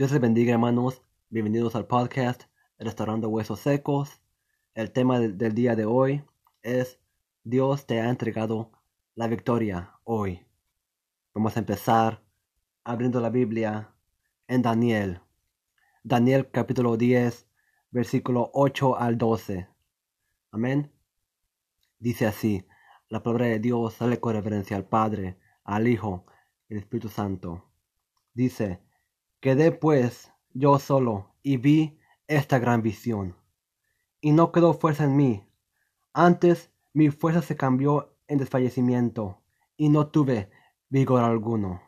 Dios les bendiga hermanos, bienvenidos al podcast Restaurando Huesos Secos. El tema del día de hoy es Dios te ha entregado la victoria hoy. Vamos a empezar abriendo la Biblia en Daniel. Daniel capítulo 10, versículo 8 al 12. Amén. Dice así, la palabra de Dios sale con reverencia al Padre, al Hijo y al Espíritu Santo. Dice, Quedé pues yo solo y vi esta gran visión. Y no quedó fuerza en mí. Antes mi fuerza se cambió en desfallecimiento y no tuve vigor alguno.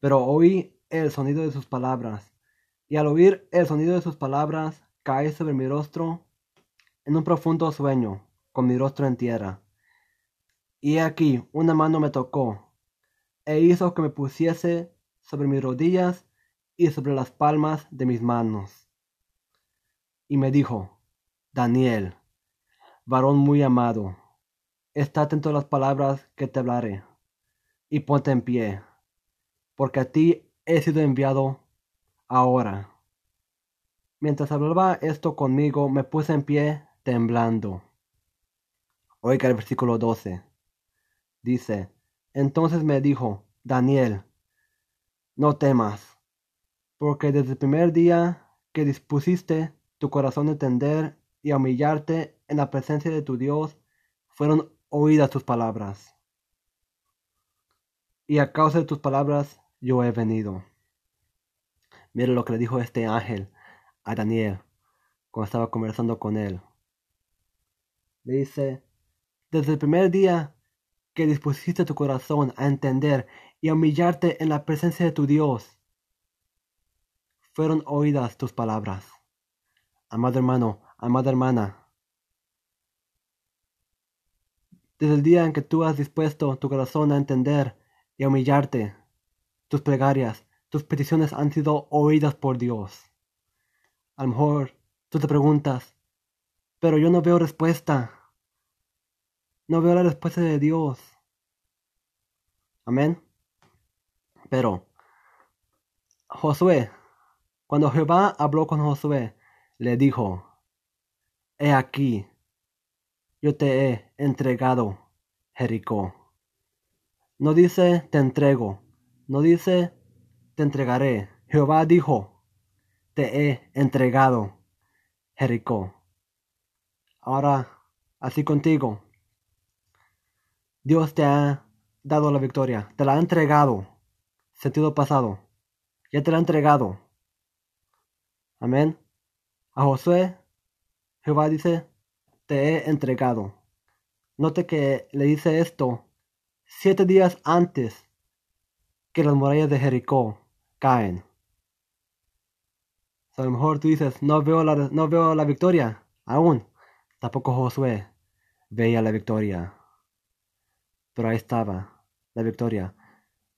Pero oí el sonido de sus palabras, y al oír el sonido de sus palabras caí sobre mi rostro en un profundo sueño, con mi rostro en tierra. Y aquí una mano me tocó, e hizo que me pusiese sobre mis rodillas y sobre las palmas de mis manos. Y me dijo, Daniel, varón muy amado, está atento a las palabras que te hablaré, y ponte en pie, porque a ti he sido enviado ahora. Mientras hablaba esto conmigo, me puse en pie temblando. Oiga el versículo 12. Dice, entonces me dijo, Daniel, no temas porque desde el primer día que dispusiste tu corazón a entender y a humillarte en la presencia de tu Dios, fueron oídas tus palabras. Y a causa de tus palabras yo he venido. Mire lo que le dijo este ángel a Daniel cuando estaba conversando con él. Le dice, desde el primer día que dispusiste tu corazón a entender y a humillarte en la presencia de tu Dios, fueron oídas tus palabras. Amado hermano, amada hermana, desde el día en que tú has dispuesto tu corazón a entender y a humillarte, tus plegarias, tus peticiones han sido oídas por Dios. A lo mejor tú te preguntas, pero yo no veo respuesta. No veo la respuesta de Dios. Amén. Pero Josué cuando Jehová habló con Josué, le dijo, He aquí, yo te he entregado Jericó. No dice te entrego, no dice te entregaré. Jehová dijo, te he entregado Jericó. Ahora, así contigo, Dios te ha dado la victoria, te la ha entregado, sentido pasado, ya te la ha entregado. Amén. A Josué, Jehová dice, te he entregado. Note que le dice esto siete días antes que las murallas de Jericó caen. a lo mejor tú dices, no veo, la, no veo la victoria aún. Tampoco Josué veía la victoria. Pero ahí estaba la victoria.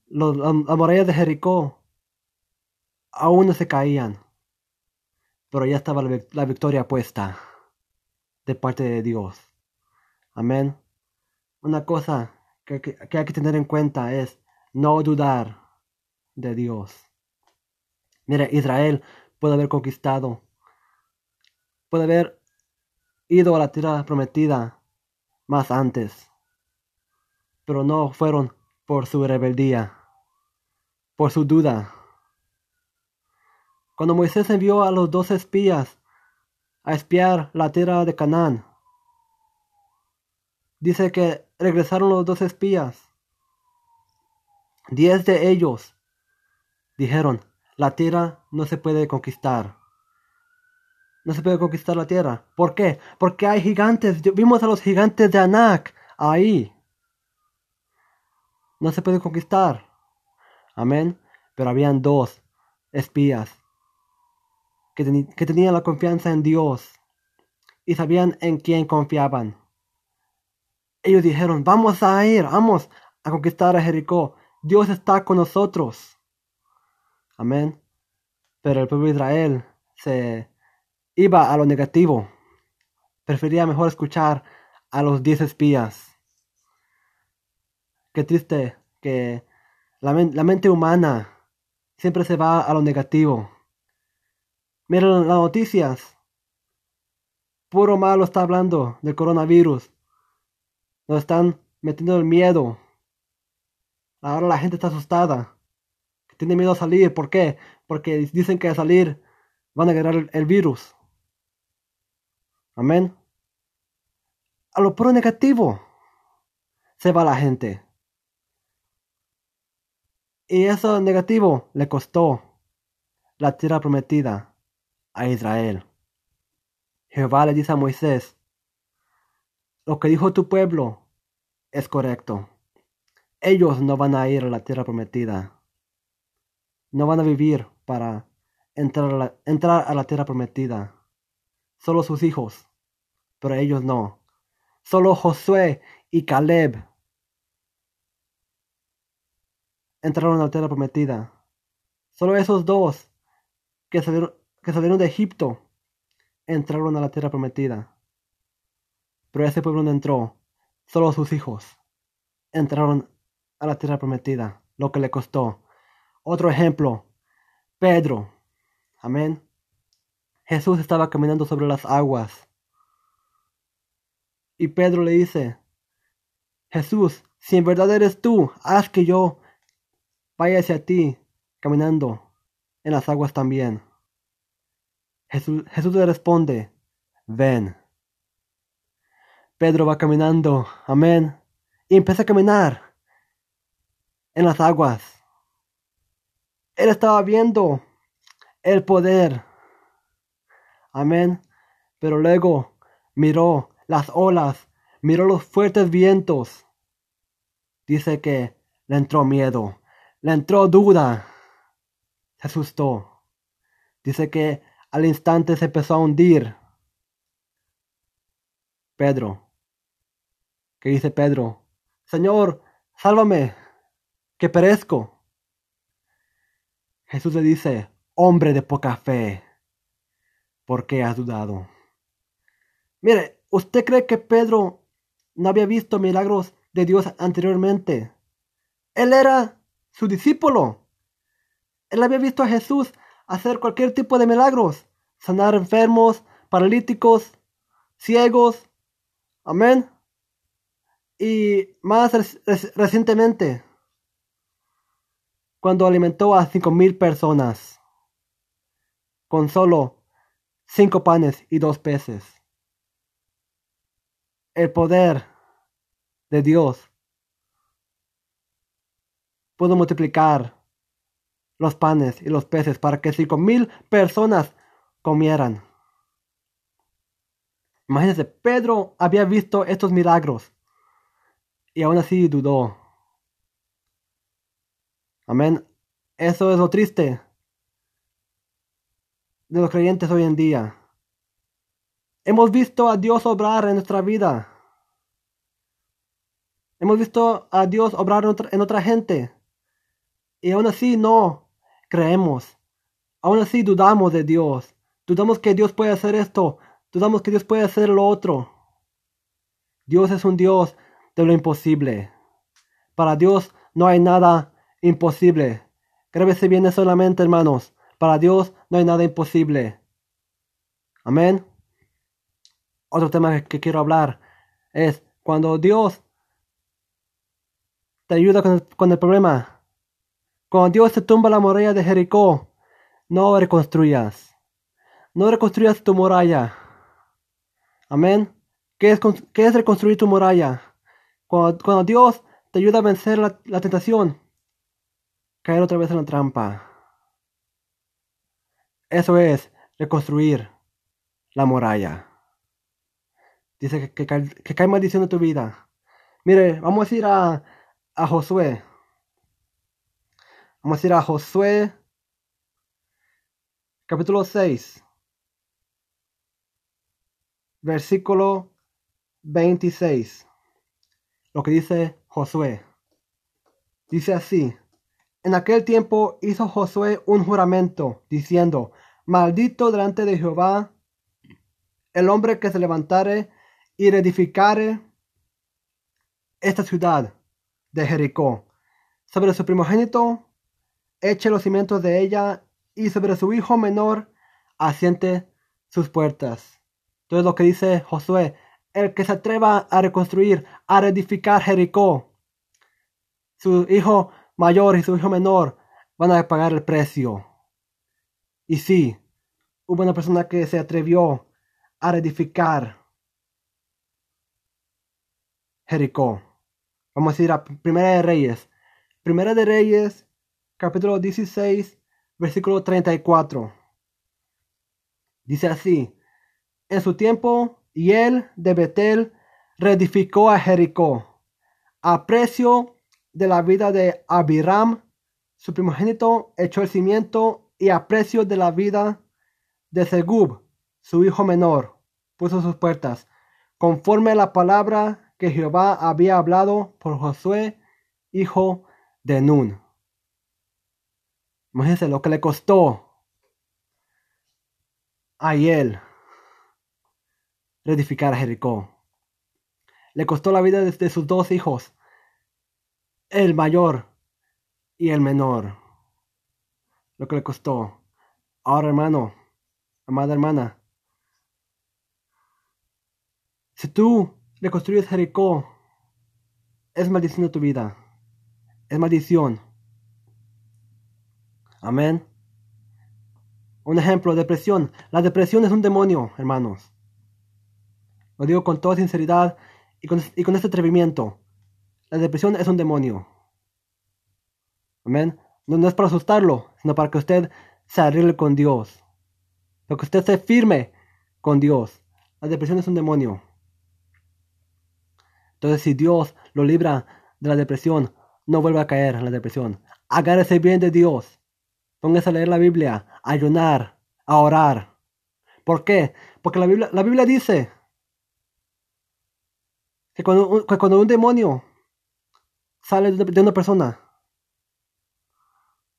las murallas de Jericó aún no se caían pero ya estaba la, victoria puesta de parte de Dios. Amén. Una cosa que, hay que tener en cuenta es no dudar de Dios. Mire, Israel puede haber conquistado, puede haber ido a la tierra prometida más antes, pero no fueron por su rebeldía, por su duda, cuando Moisés envió a los dos espías a espiar la tierra de Canaán. Dice que regresaron los dos espías. Diez de ellos dijeron, la tierra no se puede conquistar. No se puede conquistar la tierra. ¿Por qué? Porque hay gigantes. Vimos a los gigantes de Anak ahí. No se puede conquistar. Amén. Pero habían dos espías que, tenían la confianza en Dios y sabían en quién confiaban. Ellos dijeron, vamos a ir, vamos a conquistar a Jericó. Dios está con nosotros. Amén. Pero el pueblo de Israel se iba a lo negativo. Prefería mejor escuchar a los diez espías. Qué triste que la mente humana siempre se va a lo negativo. Miren las noticias. Puro malo está hablando del coronavirus. Nos están metiendo el miedo. Ahora la gente está asustada. Tiene miedo a salir. ¿Por qué? Porque dicen que a salir van a agarrar el, el virus. Amén. A lo puro negativo se va la gente. Y eso negativo le costó la tierra prometida a Israel. Jehová le dice a Moisés, lo que dijo tu pueblo es correcto. Ellos no van a ir a la tierra prometida. No van a vivir para entrar a la, entrar a la tierra prometida. Solo sus hijos, pero ellos no. Solo Josué y Caleb entraron a la tierra prometida. Solo esos dos que salieron, que salieron de Egipto entraron a la tierra prometida. Pero ese pueblo no entró. Solo sus hijos entraron a la tierra prometida, lo que le costó. Otro ejemplo, Pedro. Amén. Jesús estaba caminando sobre las aguas. Y Pedro le dice, Jesús, si en verdad eres tú, haz que yo vaya hacia ti caminando en las aguas también. Jesús, le responde, ven. Pedro va caminando, amén, y empieza a caminar en las aguas. Él estaba viendo el poder, amén, pero luego miró las olas, miró los fuertes vientos. Dice que le entró miedo, le entró duda, se asustó. Dice que al instante se empezó a hundir. Pedro. ¿Qué dice Pedro? Señor, sálvame, que perezco. Jesús le dice, hombre de poca fe, ¿por qué has dudado? Mire, ¿usted cree que Pedro no había visto milagros de Dios anteriormente? Él era su discípulo. Él había visto a Jesús hacer cualquier tipo de milagros, sanar enfermos, paralíticos, ciegos. Amén. Y más recientemente, cuando alimentó a cinco mil personas con solo cinco panes y dos peces. El poder de Dios pudo multiplicar los panes y los peces para que cinco mil personas comieran. Imagínense, Pedro había visto estos milagros y aún así dudó. Amén. Eso es lo triste de los creyentes hoy en día. Hemos visto a Dios obrar en nuestra vida. Hemos visto a Dios obrar en otra, en otra gente. Y aún así no creemos. Aún así dudamos de Dios. Dudamos que Dios puede hacer esto. Dudamos que Dios puede hacer lo otro. Dios es un Dios de lo imposible. Para Dios no hay nada imposible. Grábese bien solamente, hermanos. Para Dios no hay nada imposible. Amén. Otro tema que quiero hablar es cuando Dios te ayuda con el, con el problema. Cuando Dios te tumba la muralla de Jericó, no reconstruyas. No reconstruyas tu muralla. Amén. ¿Qué es, reconstruir tu muralla? Cuando, Dios te ayuda a vencer la, tentación, caer otra vez en la trampa. Eso es reconstruir la muralla. Dice que, cae maldición en tu vida. Mire, vamos a ir a Josué. Vamos a ir a Josué capítulo 6, versículo 26. Lo que dice Josué. Dice así. En aquel tiempo hizo Josué un juramento, diciendo, Maldito delante de Jehová el hombre que se levantare y reedificare esta ciudad de Jericó. Sobre su primogénito eche los cimientos de ella y sobre su hijo menor asiente sus puertas. Entonces lo que dice Josué, el que se atreva a reconstruir, a reedificar Jericó, su hijo mayor y su hijo menor van a pagar el precio. Y sí, hubo una persona que se atrevió a reedificar Jericó. Vamos a ir a Primera de Reyes. Primera de Reyes, capítulo 16, versículo 34. Dice así, en su tiempo, y él de Betel reedificó a Jericó, a precio de la vida de Abiram, su primogénito, echó el cimiento, y a precio de la vida de Segub, su hijo menor, puso sus puertas, conforme a la palabra que Jehová había hablado por Josué, hijo de Nun. Imagínense lo que le costó a él reedificar a Jericó. Le costó la vida de, sus dos hijos, el mayor y el menor. Lo que le costó. Ahora, hermano, amada hermana, si tú reconstruyes Jericó, es maldición de tu vida. Es maldición. Amén. Un ejemplo, depresión. La depresión es un demonio, hermanos. Lo digo con toda sinceridad y con, este atrevimiento. La depresión es un demonio. Amén. No, no, es para asustarlo, sino para que usted se arregle con Dios. Para que usted se firme con Dios. La depresión es un demonio. Entonces, si Dios lo libra de la depresión, no vuelva a caer en la depresión. Agárrese bien de Dios. Póngase a leer la Biblia, a ayunar, a orar. ¿Por qué? Porque la Biblia, la Biblia dice que cuando, un demonio sale de una persona,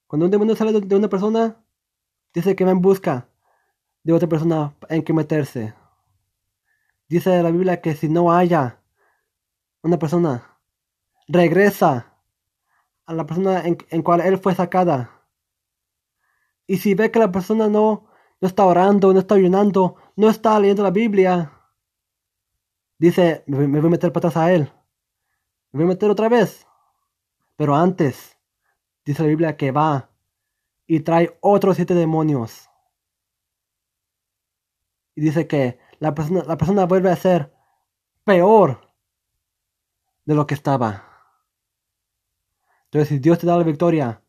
cuando un demonio sale de una persona, dice que va en busca de otra persona en que meterse. Dice la Biblia que si no haya una persona regresa a la persona en, en cual él fue sacada. Y si ve que la persona no, no está orando, no está ayunando, no está leyendo la Biblia, dice, me, voy a meter patas a él. Me voy a meter otra vez. Pero antes, dice la Biblia que va y trae otros siete demonios. Y dice que la persona, la persona vuelve a ser peor de lo que estaba. Entonces, si Dios te da la victoria,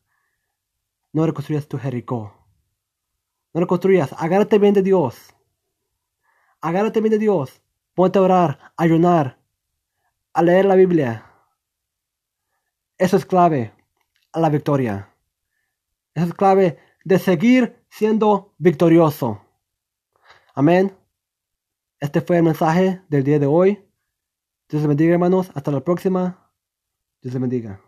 no reconstruyas tu Jericó. No reconstruyas. Agárrate bien de Dios. Agárrate bien de Dios. Ponte a orar, a ayunar, a leer la Biblia. Eso es clave a la victoria. Eso es clave de seguir siendo victorioso. Amén. Este fue el mensaje del día de hoy. Dios les bendiga, hermanos. Hasta la próxima. Dios les bendiga.